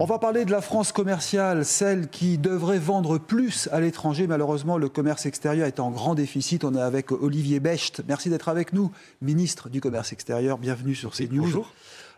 On va parler de la France commerciale, celle qui devrait vendre plus à l'étranger. Malheureusement, le commerce extérieur est en grand déficit. On est avec Olivier Becht. Merci d'être avec nous, ministre du Commerce extérieur. Bienvenue sur CNews. Bonjour.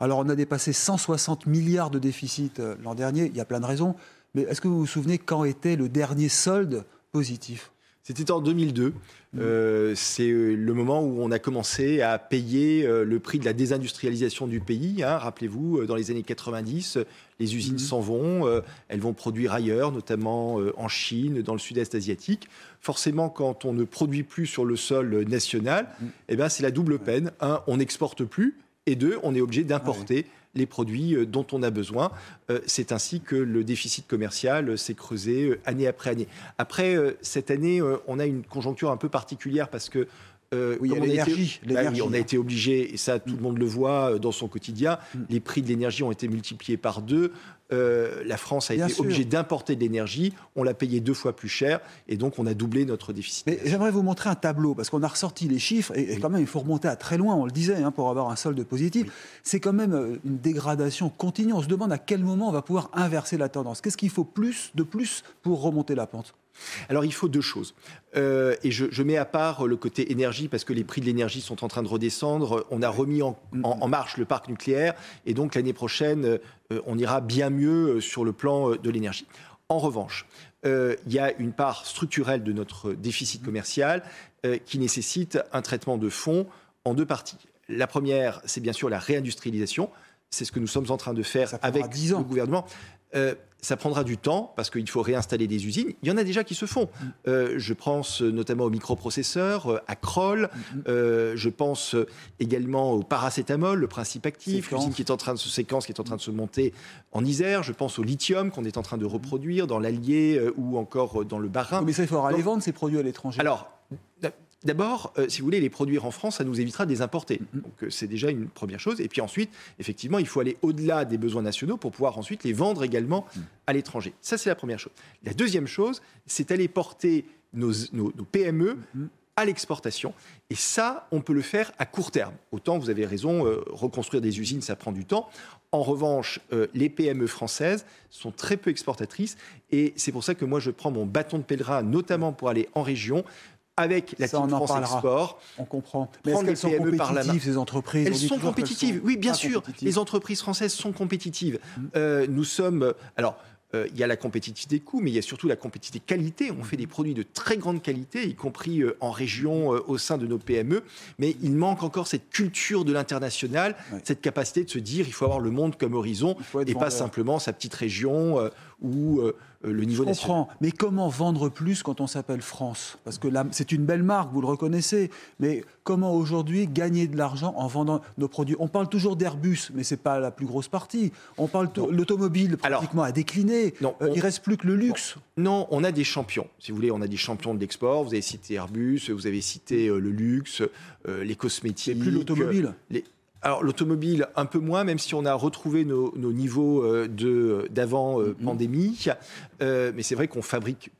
Alors, on a dépassé 160 milliards de déficit euh, l'an dernier. Il y a plein de raisons. Mais est-ce que vous vous souvenez quand était le dernier solde positif? C'était en 2002. Euh, c'est euh, le moment où on a commencé à payer euh, le prix de la désindustrialisation du pays. hein. Rappelez-vous, dans les années 90, euh, les usines s'en vont, euh, elles vont produire ailleurs, notamment euh, en Chine, dans le sud-est asiatique. Forcément, quand on ne produit plus sur le sol national, eh ben, c'est la double peine. Un, on n'exporte plus, et deux, on est obligé d'importer les produits euh, dont on a besoin. Euh, C'est ainsi que le déficit commercial euh, s'est creusé année après année. Après, cette année, on a une conjoncture un peu particulière parce que euh, Oui, y a on été- l'énergie, Bah oui, on a été obligé, et ça tout le monde le voit dans son quotidien, les prix de l'énergie ont été multipliés par deux. Euh, la France a Bien été sûr. obligée d'importer de l'énergie, on l'a payé deux fois plus cher, et donc on a doublé notre déficit. Mais j'aimerais vous montrer un tableau, parce qu'on a ressorti les chiffres, et, et quand même, il faut remonter à très loin, on le disait, hein, pour avoir un solde positif. C'est quand même une dégradation continue. On se demande à quel moment on va pouvoir inverser la tendance. Qu'est-ce qu'il faut de plus pour remonter la pente? Alors il faut deux choses. Euh, et je, mets à part le côté énergie parce que les prix de l'énergie sont en train de redescendre. On a remis en, marche le parc nucléaire et donc l'année prochaine, euh, on ira bien mieux euh, sur le plan de l'énergie. En revanche, il y a une part structurelle de notre déficit commercial qui nécessite un traitement de fonds en deux parties. La première, c'est bien sûr la réindustrialisation. C'est ce que nous sommes en train de faire avec 10 ans. le gouvernement. Euh, ça prendra du temps parce qu'il faut réinstaller des usines. Il y en a déjà qui se font. Mm. Euh, je pense notamment aux microprocesseurs, euh, à Kroll. Mm-hmm. Euh, je pense également au paracétamol, le principe actif, l'usine qui est en train de se séquence, qui est en train de se monter en Isère. Je pense au lithium qu'on est en train de reproduire dans l'Allier ou encore dans le Bas-Rhin. Mais ça, il faudra Donc- les vendre, ces produits à l'étranger. Alors, d'abord, euh, si vous voulez les produire en France, ça nous évitera de les importer. Mm-hmm. Donc, euh, c'est déjà une première chose. Et puis ensuite, effectivement, il faut aller au-delà des besoins nationaux pour pouvoir ensuite les vendre également Mm. à l'étranger. Ça, c'est la première chose. La deuxième chose, c'est aller porter nos, nos- nos PME Mm-hmm. à l'exportation. Et ça, on peut le faire à court terme. Autant, vous avez raison, euh, reconstruire des usines, ça prend du temps. En revanche, euh, les PME françaises sont très peu exportatrices. Et c'est pour ça que moi, je prends mon bâton de pèlerin, notamment pour aller en région, avec la Ça, Team on France. Export. On comprend. Mais est-ce qu'elles sont PME par la main. compétitives, ces entreprises? Elles sont compétitives, sont oui, bien sûr. Les entreprises françaises sont compétitives. Euh, nous sommes. euh, Alors. euh, il y a la compétitivité coût, mais il y a surtout la compétitivité qualité. On fait des produits de très grande qualité, y compris euh, en région, euh, au sein de nos PME. Mais il manque encore cette culture de l'international, cette capacité de se dire il faut avoir le monde comme horizon et pas simplement sa petite région ou euh, euh, le niveau Je national. comprends. Mais comment vendre plus quand on s'appelle France? Parce que c'est une belle marque, vous le reconnaissez. Mais comment aujourd'hui gagner de l'argent en vendant nos produits? On parle toujours d'Airbus, mais c'est pas la plus grosse partie. On parle l'automobile Alors, pratiquement a décliné. non, Euh, on- Il reste plus que le luxe. Non, on a des champions. Si vous voulez, on a des champions de l'export. Vous avez cité Airbus, vous avez cité euh, le luxe, les cosmétiques. C'est plus l'automobile. les- Alors l'automobile, un peu moins, même si on a retrouvé nos, nos niveaux euh, de d'avant euh, Mhm. pandémie. Euh, mais c'est vrai qu'on fabrique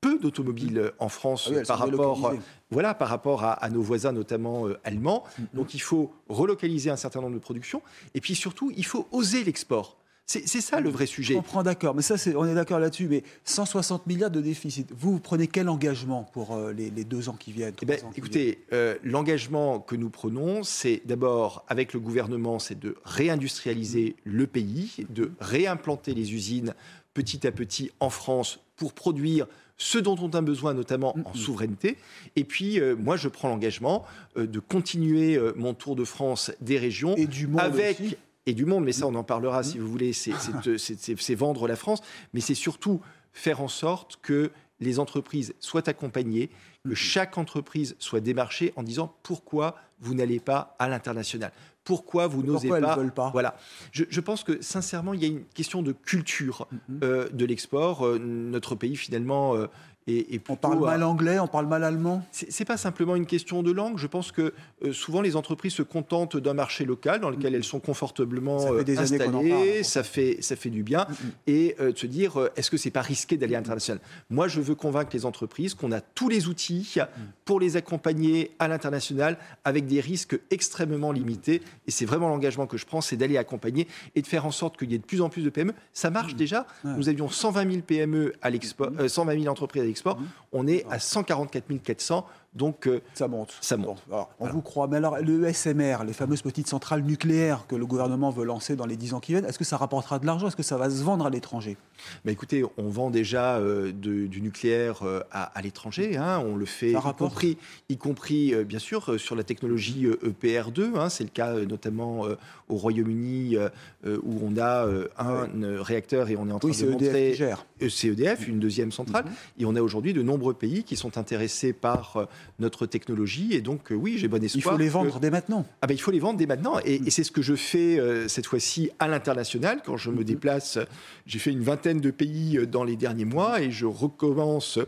peu d'automobiles en France Ah oui, par rapport, voilà, par rapport à, à nos voisins, notamment euh, allemands. Mhm. Donc il faut relocaliser un certain nombre de productions. Et puis surtout, il faut oser l'export. C'est ça le vrai Je sujet. comprends, d'accord. Mais ça, on est d'accord là-dessus. Mais 160 milliards de déficit. Vous, vous prenez quel engagement pour euh, les, les deux ans qui viennent Eh ben, ans qui écoutez, euh, l'engagement que nous prenons, c'est d'abord avec le gouvernement, c'est de réindustrialiser le pays, de réimplanter les usines petit à petit en France pour produire ce dont on a besoin, notamment en souveraineté. Et puis, euh, moi, je prends l'engagement de continuer mon tour de France des régions Et du monde avec aussi. Et du monde, mais ça, on en parlera si vous voulez. C'est- C'est vendre la France, mais c'est surtout faire en sorte que les entreprises soient accompagnées, que chaque entreprise soit démarchée en disant pourquoi vous n'allez pas à l'international? pourquoi vous n'osez pas, pas? Voilà. Je, je pense que sincèrement, il y a une question de culture Mhm. euh, de l'export. Euh, notre pays finalement euh, plutôt On parle mal anglais, on parle mal allemand? c'est pas simplement une question de langue. Je pense que euh, souvent les entreprises se contentent d'un marché local dans lequel elles sont confortablement Ça fait euh, des années qu'on en installées. parle, ça fait ça fait du bien et euh, de se dire euh, est-ce que c'est pas risqué d'aller à l'international? Moi, je veux convaincre les entreprises qu'on a tous les outils pour les accompagner à l'international avec des risques extrêmement limités. Et c'est vraiment l'engagement que je prends, c'est d'aller accompagner et de faire en sorte qu'il y ait de plus en plus de PME. Ça marche déjà? Ouais. Nous avions 120 000 PME à l'export, euh, 120 000 entreprises à l'export. On est à 144 400. Donc, euh, Ça monte. Ça monte. Alors, on vous croit. Mais alors, le SMR, les fameuses petites centrales nucléaires que le gouvernement veut lancer dans les 10 ans qui viennent, est-ce que ça rapportera de l'argent? Est-ce que ça va se vendre à l'étranger? Bah écoutez, on vend déjà euh, de- du nucléaire euh, à, à l'étranger. hein. on le fait, y compris, y compris bien sûr sur la technologie euh, EPR2. hein. c'est le cas notamment au Royaume-Uni où on a un réacteur et on est en train Oui, de EDF montrer. qui gère. Euh, C'est EDF, une deuxième centrale. Et on a aujourd'hui de nombreux pays qui sont intéressés par notre technologie. Et donc, euh, oui, j'ai bon Il espoir. faut les que- vendre dès maintenant. ah ben, il faut les vendre dès maintenant. Et, et c'est ce que je fais euh, cette fois-ci à l'international. Quand je me déplace, j'ai fait une vingtaine de pays euh, dans les derniers mois et je recommence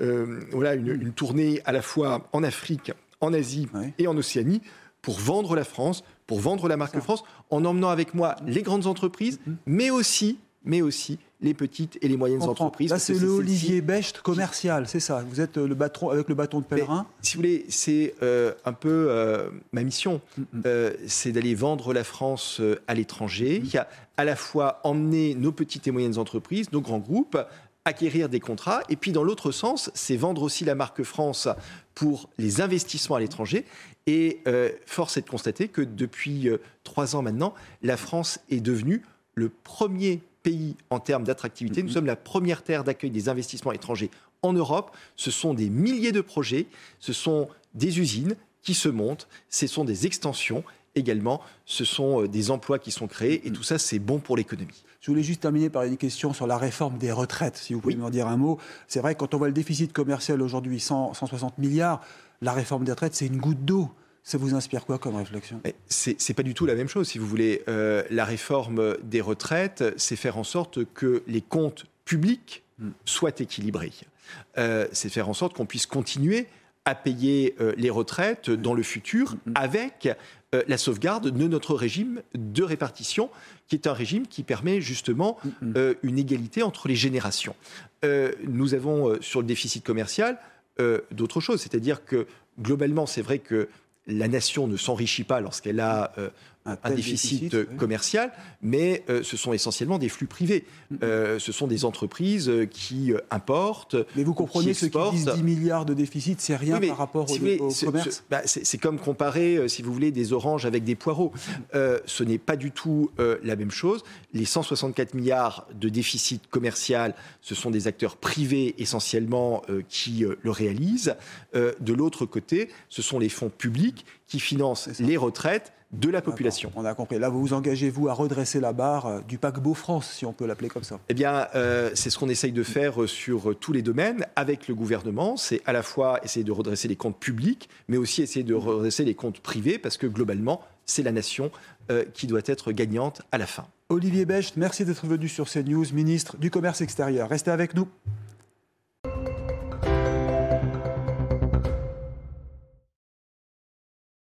euh, voilà, une, une tournée à la fois en Afrique, en Asie Ouais. et en Océanie pour vendre la France, pour vendre la marque Ça. France, en emmenant avec moi les grandes entreprises, mais aussi, mais aussi les petites et les moyennes comprends. entreprises. Là, c'est le Olivier Becht commercial, c'est ça. Vous êtes euh, le bâton, avec le bâton de pèlerin. si vous voulez, c'est euh, un peu euh, ma mission. Mm, Euh, c'est d'aller vendre la France à l'étranger, qui a à la fois emmener nos petites et moyennes entreprises, nos grands groupes, acquérir des contrats, et puis dans l'autre sens, c'est vendre aussi la marque France pour les investissements à l'étranger. Et euh, force est de constater que depuis euh, trois ans maintenant, la France est devenue le premier pays en termes d'attractivité. Nous sommes la première terre d'accueil des investissements étrangers en Europe. Ce sont des milliers de projets, ce sont des usines qui se montent, ce sont des extensions également, ce sont euh, des emplois qui sont créés, et tout ça, c'est bon pour l'économie. Je voulais juste terminer par une question sur la réforme des retraites, si vous pouvez Oui. m'en dire un mot. C'est vrai quand on voit le déficit commercial aujourd'hui, 100 160 milliards, la réforme des retraites, c'est une goutte d'eau. Ça vous inspire quoi comme réflexion? C'est pas du tout la même chose, si vous voulez. Euh, la réforme des retraites, c'est faire en sorte que les comptes publics soient équilibrés. Euh, c'est faire en sorte qu'on puisse continuer à payer euh, les retraites dans le futur avec la sauvegarde de notre régime de répartition, qui est un régime qui permet justement une égalité entre les générations. Nous avons sur le déficit commercial d'autres choses, c'est-à-dire que globalement, c'est vrai que la nation ne s'enrichit pas lorsqu'elle a euh, Un déficit, déficit, oui. commercial, mais euh, ce sont essentiellement des flux privés. Euh, ce sont des entreprises euh, qui importent. Mais vous ou comprenez qui exportent. disent 10 milliards de déficit, c'est rien Oui, par rapport si au, voulez, au ce- commerce ce- bah, c'est comme comparer, si vous voulez, des oranges avec des poireaux. Euh, ce n'est pas du tout la même chose. Les 164 milliards de déficit commercial, ce sont des acteurs privés essentiellement qui le réalisent. De l'autre côté, ce sont les fonds publics qui financent les retraites de la population. On a compris. Là, vous vous engagez, vous, à redresser la barre euh, du paquebot France, si on peut l'appeler comme ça. Eh bien, euh, c'est ce qu'on essaye de faire euh, sur tous les domaines avec le gouvernement. C'est à la fois essayer de redresser les comptes publics, mais aussi essayer de redresser les comptes privés, parce que globalement, c'est la nation euh, qui doit être gagnante à la fin. Olivier Becht, merci d'être venu sur CNews, ministre du Commerce extérieur. Restez avec nous.